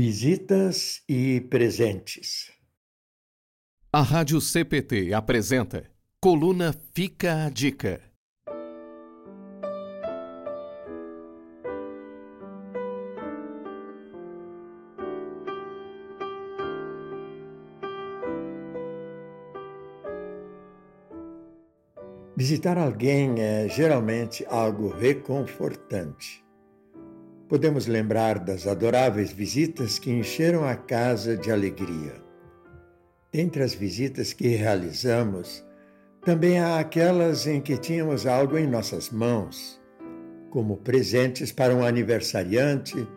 Visitas e presentes. A Rádio CPT apresenta Coluna Fica a Dica. Visitar alguém é geralmente algo reconfortante. Podemos lembrar das adoráveis visitas que encheram a casa de alegria. Entre as visitas que realizamos, também há aquelas em que tínhamos algo em nossas mãos, como presentes para um aniversariante,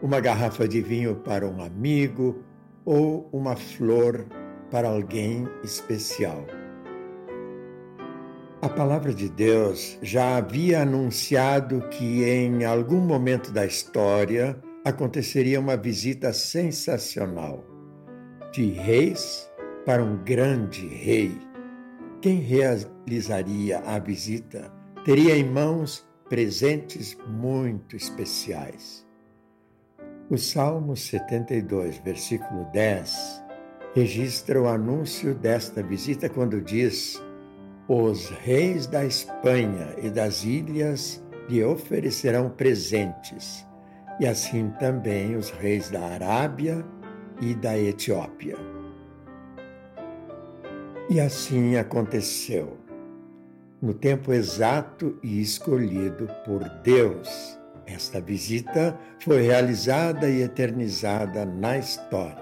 uma garrafa de vinho para um amigo ou uma flor para alguém especial. A palavra de Deus já havia anunciado que em algum momento da história aconteceria uma visita sensacional de reis para um grande rei. Quem realizaria a visita teria em mãos presentes muito especiais. O Salmo 72, versículo 10, registra o anúncio desta visita quando diz os reis da Espanha e das ilhas lhe oferecerão presentes, e assim também os reis da Arábia e da Etiópia. E assim aconteceu, no tempo exato e escolhido por Deus. Esta visita foi realizada e eternizada na história.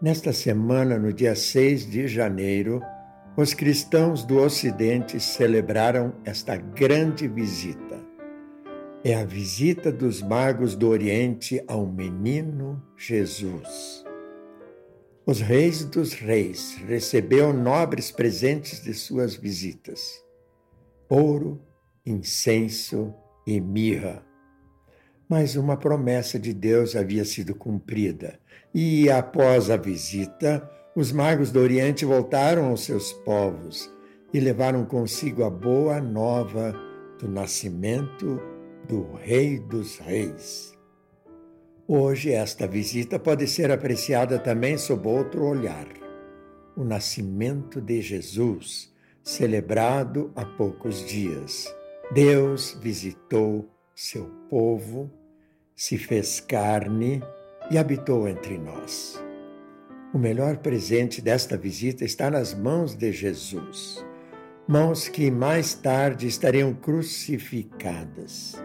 Nesta semana, no dia 6 de janeiro, os cristãos do Ocidente celebraram esta grande visita. É a visita dos magos do Oriente ao menino Jesus. Os reis dos reis receberam nobres presentes de suas visitas: ouro, incenso e mirra. Mas uma promessa de Deus havia sido cumprida, e após a visita, os magos do Oriente voltaram aos seus povos e levaram consigo a boa nova do nascimento do Rei dos Reis. Hoje, esta visita pode ser apreciada também sob outro olhar. O nascimento de Jesus, celebrado há poucos dias. Deus visitou seu povo, se fez carne e habitou entre nós. O melhor presente desta visita está nas mãos de Jesus, mãos que mais tarde estariam crucificadas.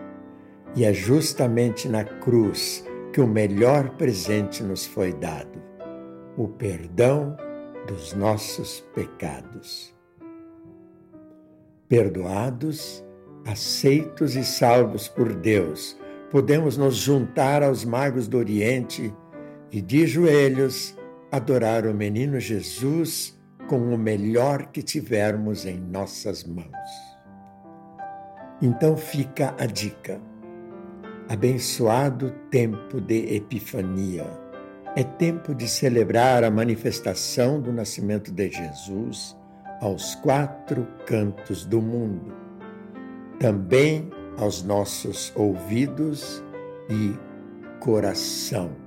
E é justamente na cruz que o melhor presente nos foi dado: o perdão dos nossos pecados. Perdoados, aceitos e salvos por Deus, podemos nos juntar aos magos do Oriente e de joelhos adorar o menino Jesus com o melhor que tivermos em nossas mãos. Então fica a dica. Abençoado tempo de Epifania. É tempo de celebrar a manifestação do nascimento de Jesus aos quatro cantos do mundo, também aos nossos ouvidos e coração.